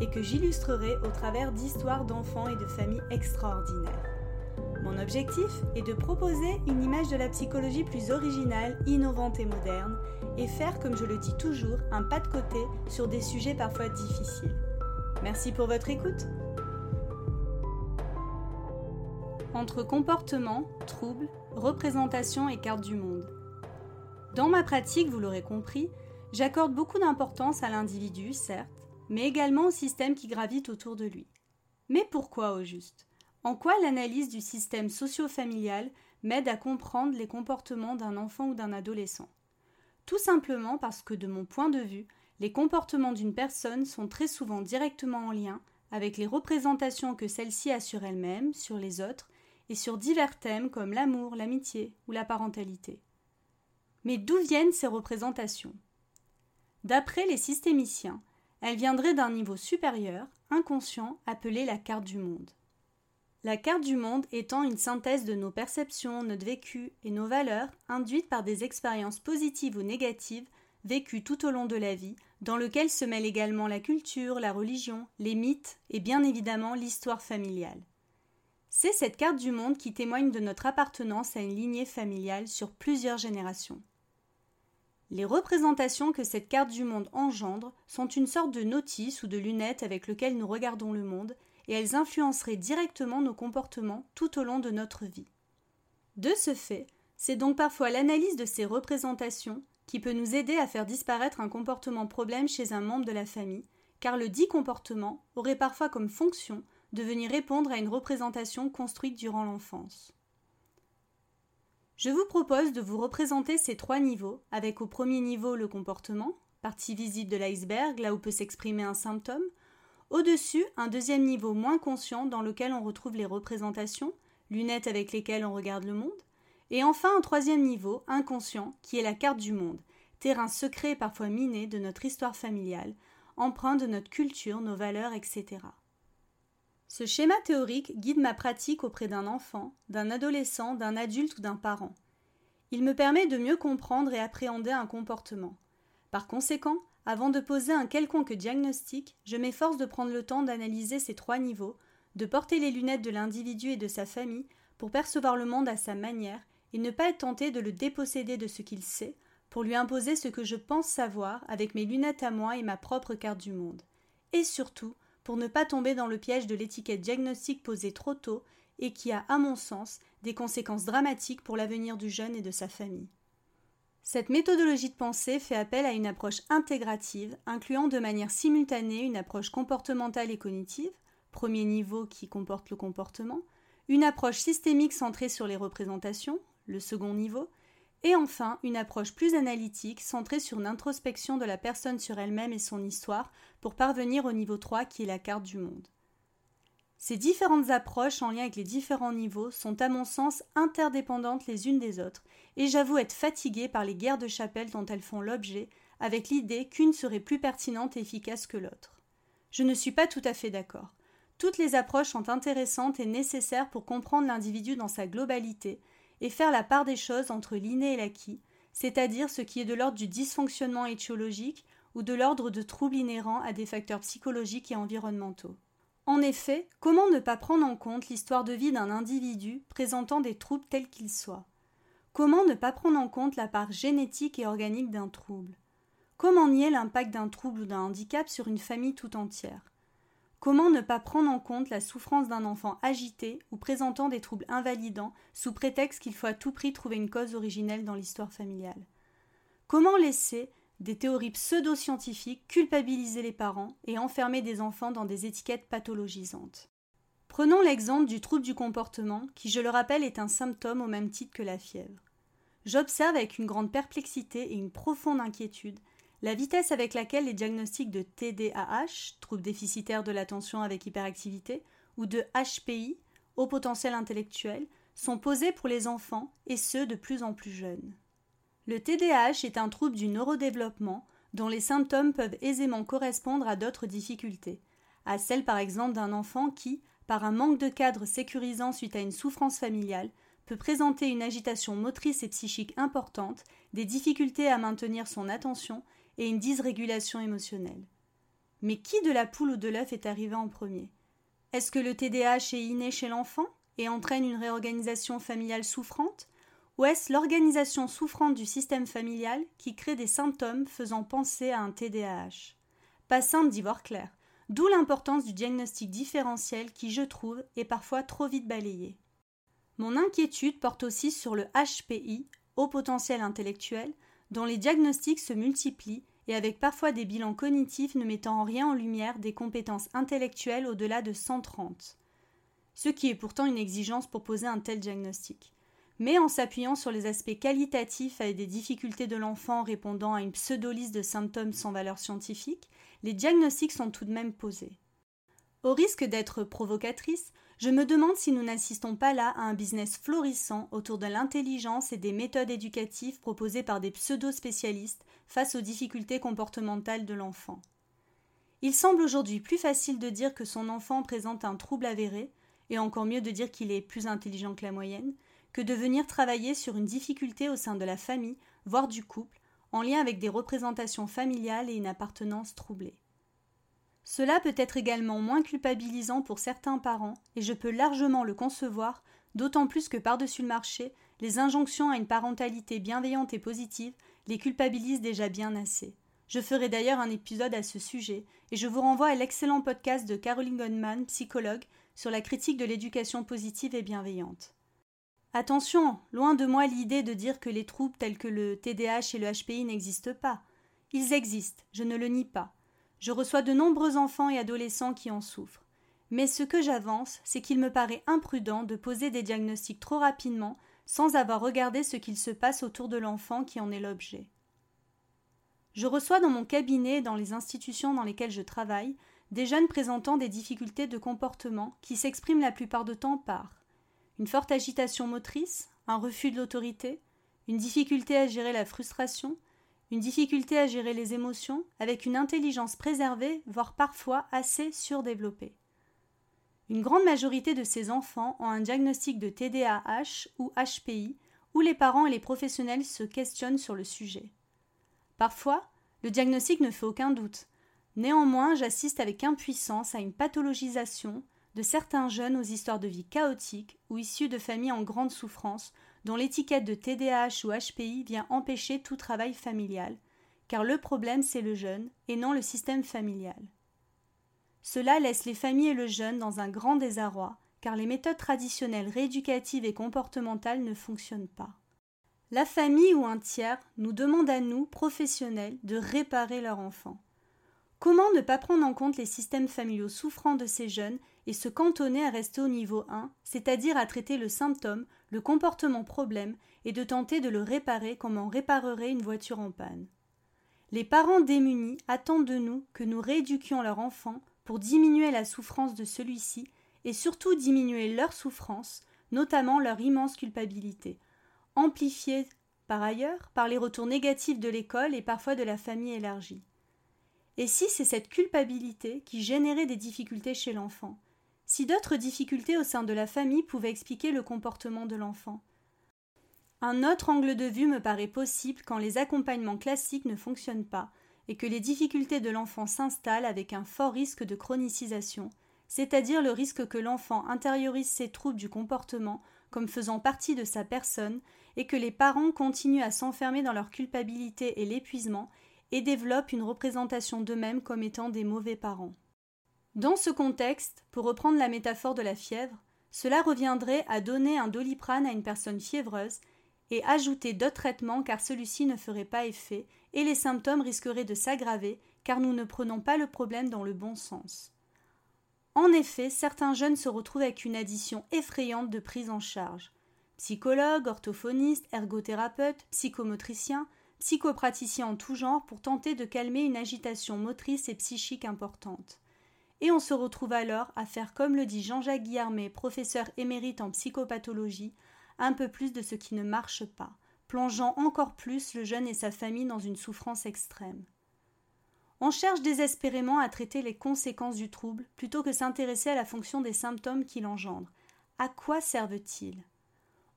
et que j'illustrerai au travers d'histoires d'enfants et de familles extraordinaires. Mon objectif est de proposer une image de la psychologie plus originale, innovante et moderne, et faire, comme je le dis toujours, un pas de côté sur des sujets parfois difficiles. Merci pour votre écoute. Entre comportement, troubles, représentation et carte du monde. Dans ma pratique, vous l'aurez compris, j'accorde beaucoup d'importance à l'individu, certes, mais également au système qui gravite autour de lui. Mais pourquoi au juste? En quoi l'analyse du système socio-familial m'aide à comprendre les comportements d'un enfant ou d'un adolescent? Tout simplement parce que, de mon point de vue, les comportements d'une personne sont très souvent directement en lien avec les représentations que celle-ci a sur elle-même, sur les autres, et sur divers thèmes comme l'amour, l'amitié ou la parentalité. Mais d'où viennent ces représentations? D'après les systémiciens, elle viendrait d'un niveau supérieur, inconscient, appelé la carte du monde. La carte du monde étant une synthèse de nos perceptions, notre vécu et nos valeurs induites par des expériences positives ou négatives vécues tout au long de la vie, dans lequel se mêlent également la culture, la religion, les mythes et bien évidemment l'histoire familiale. C'est cette carte du monde qui témoigne de notre appartenance à une lignée familiale sur plusieurs générations. Les représentations que cette carte du monde engendre sont une sorte de notice ou de lunette avec lequel nous regardons le monde, et elles influenceraient directement nos comportements tout au long de notre vie. De ce fait, c'est donc parfois l'analyse de ces représentations qui peut nous aider à faire disparaître un comportement problème chez un membre de la famille, car le dit comportement aurait parfois comme fonction de venir répondre à une représentation construite durant l'enfance. Je vous propose de vous représenter ces trois niveaux, avec au premier niveau le comportement, partie visible de l'iceberg, là où peut s'exprimer un symptôme, au-dessus un deuxième niveau moins conscient dans lequel on retrouve les représentations, lunettes avec lesquelles on regarde le monde, et enfin un troisième niveau, inconscient, qui est la carte du monde, terrain secret et parfois miné de notre histoire familiale, empreint de notre culture, nos valeurs, etc. Ce schéma théorique guide ma pratique auprès d'un enfant, d'un adolescent, d'un adulte ou d'un parent. Il me permet de mieux comprendre et appréhender un comportement. Par conséquent, avant de poser un quelconque diagnostic, je m'efforce de prendre le temps d'analyser ces trois niveaux, de porter les lunettes de l'individu et de sa famille pour percevoir le monde à sa manière et ne pas être tenté de le déposséder de ce qu'il sait, pour lui imposer ce que je pense savoir avec mes lunettes à moi et ma propre carte du monde. Et surtout, pour ne pas tomber dans le piège de l'étiquette diagnostique posée trop tôt et qui a, à mon sens, des conséquences dramatiques pour l'avenir du jeune et de sa famille. Cette méthodologie de pensée fait appel à une approche intégrative, incluant de manière simultanée une approche comportementale et cognitive, premier niveau qui comporte le comportement, une approche systémique centrée sur les représentations, le second niveau, et enfin, une approche plus analytique centrée sur une introspection de la personne sur elle-même et son histoire pour parvenir au niveau 3 qui est la carte du monde. Ces différentes approches en lien avec les différents niveaux sont à mon sens interdépendantes les unes des autres, et j'avoue être fatiguée par les guerres de chapelle dont elles font l'objet, avec l'idée qu'une serait plus pertinente et efficace que l'autre. Je ne suis pas tout à fait d'accord. Toutes les approches sont intéressantes et nécessaires pour comprendre l'individu dans sa globalité, et faire la part des choses entre l'inné et l'acquis, c'est-à-dire ce qui est de l'ordre du dysfonctionnement étiologique ou de l'ordre de troubles inhérents à des facteurs psychologiques et environnementaux. En effet, comment ne pas prendre en compte l'histoire de vie d'un individu présentant des troubles tels qu'ils soient? Comment ne pas prendre en compte la part génétique et organique d'un trouble? Comment nier l'impact d'un trouble ou d'un handicap sur une famille tout entière? Comment ne pas prendre en compte la souffrance d'un enfant agité ou présentant des troubles invalidants sous prétexte qu'il faut à tout prix trouver une cause originelle dans l'histoire familiale? Comment laisser des théories pseudo-scientifiques culpabiliser les parents et enfermer des enfants dans des étiquettes pathologisantes? Prenons l'exemple du trouble du comportement qui, je le rappelle, est un symptôme au même titre que la fièvre. J'observe avec une grande perplexité et une profonde inquiétude la vitesse avec laquelle les diagnostics de TDAH, trouble déficitaire de l'attention avec hyperactivité, ou de HPI, haut potentiel intellectuel, sont posés pour les enfants et ceux de plus en plus jeunes. Le TDAH est un trouble du neurodéveloppement dont les symptômes peuvent aisément correspondre à d'autres difficultés, à celle par exemple d'un enfant qui, par un manque de cadre sécurisant suite à une souffrance familiale, peut présenter une agitation motrice et psychique importante, des difficultés à maintenir son attention et une dysrégulation émotionnelle. Mais qui de la poule ou de l'œuf est arrivé en premier? Est-ce que le TDAH est inné chez l'enfant et entraîne une réorganisation familiale souffrante? Ou est-ce l'organisation souffrante du système familial qui crée des symptômes faisant penser à un TDAH Pas simple d'y voir clair, d'où l'importance du diagnostic différentiel qui, je trouve, est parfois trop vite balayé. Mon inquiétude porte aussi sur le HPI, haut potentiel intellectuel, dont les diagnostics se multiplient et avec parfois des bilans cognitifs ne mettant en rien en lumière des compétences intellectuelles au-delà de 130. Ce qui est pourtant une exigence pour poser un tel diagnostic. Mais en s'appuyant sur les aspects qualitatifs avec des difficultés de l'enfant répondant à une pseudo-liste de symptômes sans valeur scientifique, les diagnostics sont tout de même posés. Au risque d'être provocatrice, je me demande si nous n'assistons pas là à un business florissant autour de l'intelligence et des méthodes éducatives proposées par des pseudo-spécialistes face aux difficultés comportementales de l'enfant. Il semble aujourd'hui plus facile de dire que son enfant présente un trouble avéré, et encore mieux de dire qu'il est plus intelligent que la moyenne, que de venir travailler sur une difficulté au sein de la famille, voire du couple, en lien avec des représentations familiales et une appartenance troublée. Cela peut être également moins culpabilisant pour certains parents, et je peux largement le concevoir, d'autant plus que par-dessus le marché, les injonctions à une parentalité bienveillante et positive les culpabilisent déjà bien assez. Je ferai d'ailleurs un épisode à ce sujet, et je vous renvoie à l'excellent podcast de Caroline Goldman, psychologue, sur la critique de l'éducation positive et bienveillante. Attention, loin de moi l'idée de dire que les troubles tels que le TDAH et le HPI n'existent pas. Ils existent, je ne le nie pas. Je reçois de nombreux enfants et adolescents qui en souffrent. Mais ce que j'avance, c'est qu'il me paraît imprudent de poser des diagnostics trop rapidement sans avoir regardé ce qu'il se passe autour de l'enfant qui en est l'objet. Je reçois dans mon cabinet et dans les institutions dans lesquelles je travaille des jeunes présentant des difficultés de comportement qui s'expriment la plupart du temps par une forte agitation motrice, un refus de l'autorité, une difficulté à gérer la frustration, une difficulté à gérer les émotions avec une intelligence préservée, voire parfois assez surdéveloppée. Une grande majorité de ces enfants ont un diagnostic de TDAH ou HPI, où les parents et les professionnels se questionnent sur le sujet. Parfois, le diagnostic ne fait aucun doute. Néanmoins, j'assiste avec impuissance à une pathologisation de certains jeunes aux histoires de vie chaotiques ou issus de familles en grande souffrance dont l'étiquette de TDAH ou HPI vient empêcher tout travail familial, car le problème c'est le jeune et non le système familial. Cela laisse les familles et le jeune dans un grand désarroi, car les méthodes traditionnelles rééducatives et comportementales ne fonctionnent pas. La famille ou un tiers nous demande à nous, professionnels, de réparer leur enfant. Comment ne pas prendre en compte les systèmes familiaux souffrants de ces jeunes et se cantonner à rester au niveau 1, c'est-à-dire à traiter le symptôme, le comportement problème, et de tenter de le réparer comme on réparerait une voiture en panne. Les parents démunis attendent de nous que nous rééduquions leur enfant pour diminuer la souffrance de celui-ci et surtout diminuer leur souffrance, notamment leur immense culpabilité, amplifiée par ailleurs par les retours négatifs de l'école et parfois de la famille élargie. Et si c'est cette culpabilité qui générait des difficultés chez l'enfant, si d'autres difficultés au sein de la famille pouvaient expliquer le comportement de l'enfant? Un autre angle de vue me paraît possible quand les accompagnements classiques ne fonctionnent pas et que les difficultés de l'enfant s'installent avec un fort risque de chronicisation, c'est-à-dire le risque que l'enfant intériorise ses troubles du comportement comme faisant partie de sa personne et que les parents continuent à s'enfermer dans leur culpabilité et l'épuisement et développent une représentation d'eux-mêmes comme étant des mauvais parents. Dans ce contexte, pour reprendre la métaphore de la fièvre, cela reviendrait à donner un doliprane à une personne fiévreuse et ajouter d'autres traitements car celui-ci ne ferait pas effet et les symptômes risqueraient de s'aggraver car nous ne prenons pas le problème dans le bon sens. En effet, certains jeunes se retrouvent avec une addition effrayante de prise en charge. Psychologues, orthophonistes, ergothérapeutes, psychomotriciens, psychopraticiens en tout genre pour tenter de calmer une agitation motrice et psychique importante et on se retrouve alors à faire comme le dit Jean-Jacques Guillermet, professeur émérite en psychopathologie, un peu plus de ce qui ne marche pas, plongeant encore plus le jeune et sa famille dans une souffrance extrême. On cherche désespérément à traiter les conséquences du trouble plutôt que s'intéresser à la fonction des symptômes qu'il engendre. À quoi servent-ils?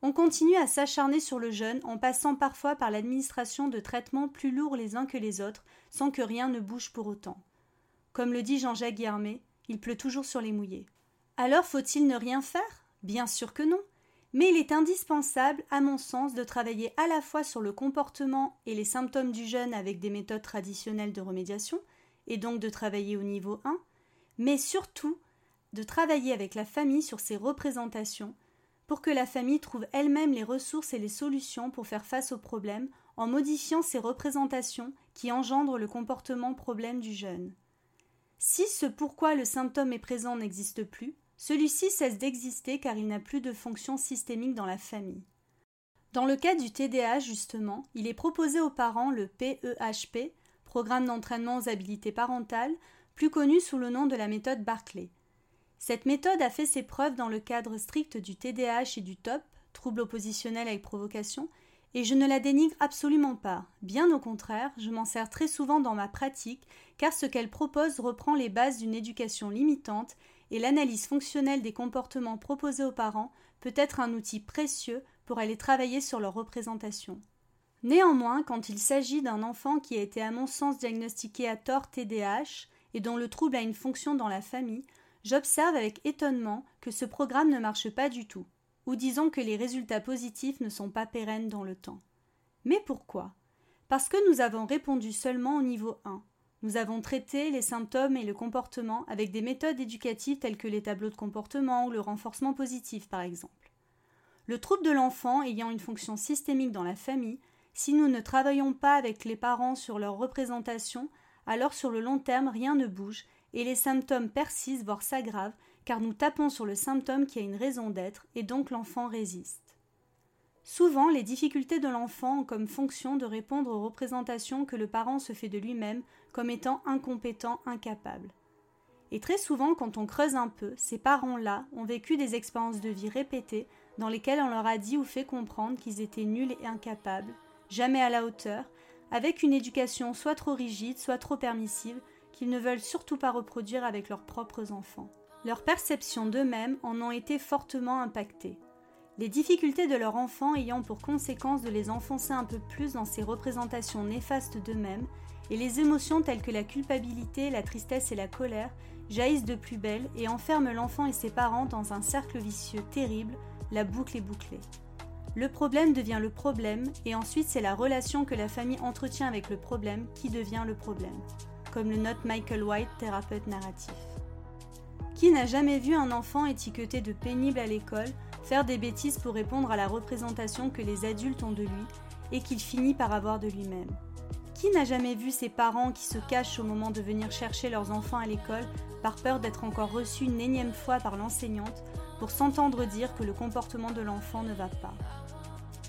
On continue à s'acharner sur le jeune en passant parfois par l'administration de traitements plus lourds les uns que les autres sans que rien ne bouge pour autant. Comme le dit Jean-Jacques Guillermet, il pleut toujours sur les mouillés. Alors faut-il ne rien faire? Bien sûr que non. Mais il est indispensable, à mon sens, de travailler à la fois sur le comportement et les symptômes du jeune avec des méthodes traditionnelles de remédiation, et donc de travailler au niveau 1, mais surtout de travailler avec la famille sur ses représentations, pour que la famille trouve elle-même les ressources et les solutions pour faire face aux problèmes en modifiant ces représentations qui engendrent le comportement problème du jeune. Si ce pourquoi le symptôme est présent n'existe plus, celui-ci cesse d'exister car il n'a plus de fonction systémique dans la famille. Dans le cas du TDAH, justement, il est proposé aux parents le PEHP, e Programme d'entraînement aux habilités parentales, plus connu sous le nom de la méthode Barclay. Cette méthode a fait ses preuves dans le cadre strict du TDAH et du TOP, trouble oppositionnel avec provocation, et je ne la dénigre absolument pas. Bien au contraire, je m'en sers très souvent dans ma pratique, car ce qu'elle propose reprend les bases d'une éducation limitante, et l'analyse fonctionnelle des comportements proposés aux parents peut être un outil précieux pour aller travailler sur leur représentation. Néanmoins, quand il s'agit d'un enfant qui a été à mon sens diagnostiqué à tort TDAH et dont le trouble a une fonction dans la famille, j'observe avec étonnement que ce programme ne marche pas du tout ou disons que les résultats positifs ne sont pas pérennes dans le temps. Mais pourquoi? Parce que nous avons répondu seulement au niveau 1. Nous avons traité les symptômes et le comportement avec des méthodes éducatives telles que les tableaux de comportement ou le renforcement positif par exemple. Le trouble de l'enfant ayant une fonction systémique dans la famille, si nous ne travaillons pas avec les parents sur leur représentation, alors sur le long terme rien ne bouge et les symptômes persistent voire s'aggravent car nous tapons sur le symptôme qui a une raison d'être, et donc l'enfant résiste. Souvent, les difficultés de l'enfant ont comme fonction de répondre aux représentations que le parent se fait de lui-même comme étant incompétent, incapable. Et très souvent, quand on creuse un peu, ces parents-là ont vécu des expériences de vie répétées dans lesquelles on leur a dit ou fait comprendre qu'ils étaient nuls et incapables, jamais à la hauteur, avec une éducation soit trop rigide, soit trop permissive, qu'ils ne veulent surtout pas reproduire avec leurs propres enfants. Leurs perceptions d'eux-mêmes en ont été fortement impactées. Les difficultés de leur enfant ayant pour conséquence de les enfoncer un peu plus dans ces représentations néfastes d'eux-mêmes, et les émotions telles que la culpabilité, la tristesse et la colère jaillissent de plus belle et enferment l'enfant et ses parents dans un cercle vicieux terrible, la boucle est bouclée. Le problème devient le problème, et ensuite c'est la relation que la famille entretient avec le problème qui devient le problème, comme le note Michael White, thérapeute narratif. Qui n'a jamais vu un enfant étiqueté de pénible à l'école faire des bêtises pour répondre à la représentation que les adultes ont de lui et qu'il finit par avoir de lui-même? Qui n'a jamais vu ses parents qui se cachent au moment de venir chercher leurs enfants à l'école par peur d'être encore reçus une énième fois par l'enseignante pour s'entendre dire que le comportement de l'enfant ne va pas?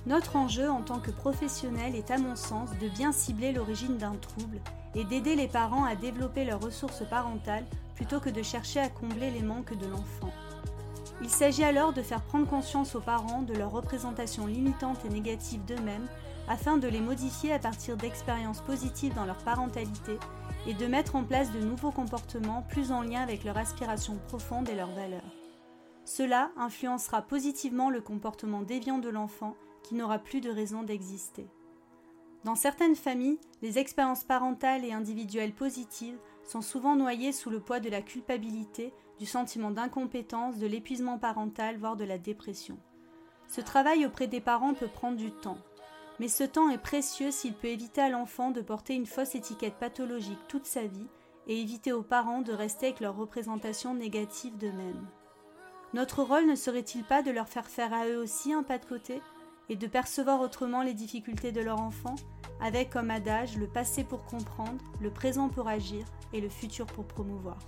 Notre enjeu en tant que professionnel est à mon sens de bien cibler l'origine d'un trouble et d'aider les parents à développer leurs ressources parentales plutôt que de chercher à combler les manques de l'enfant. Il s'agit alors de faire prendre conscience aux parents de leurs représentations limitantes et négatives d'eux-mêmes afin de les modifier à partir d'expériences positives dans leur parentalité et de mettre en place de nouveaux comportements plus en lien avec leur aspiration profonde et leurs valeurs. Cela influencera positivement le comportement déviant de l'enfant qui n'aura plus de raison d'exister. Dans certaines familles, les expériences parentales et individuelles positives sont souvent noyées sous le poids de la culpabilité, du sentiment d'incompétence, de l'épuisement parental, voire de la dépression. Ce travail auprès des parents peut prendre du temps, mais ce temps est précieux s'il peut éviter à l'enfant de porter une fausse étiquette pathologique toute sa vie et éviter aux parents de rester avec leur représentation négative d'eux-mêmes. Notre rôle ne serait-il pas de leur faire faire à eux aussi un pas de côté et de percevoir autrement les difficultés de leur enfant, avec comme adage le passé pour comprendre, le présent pour agir et le futur pour promouvoir.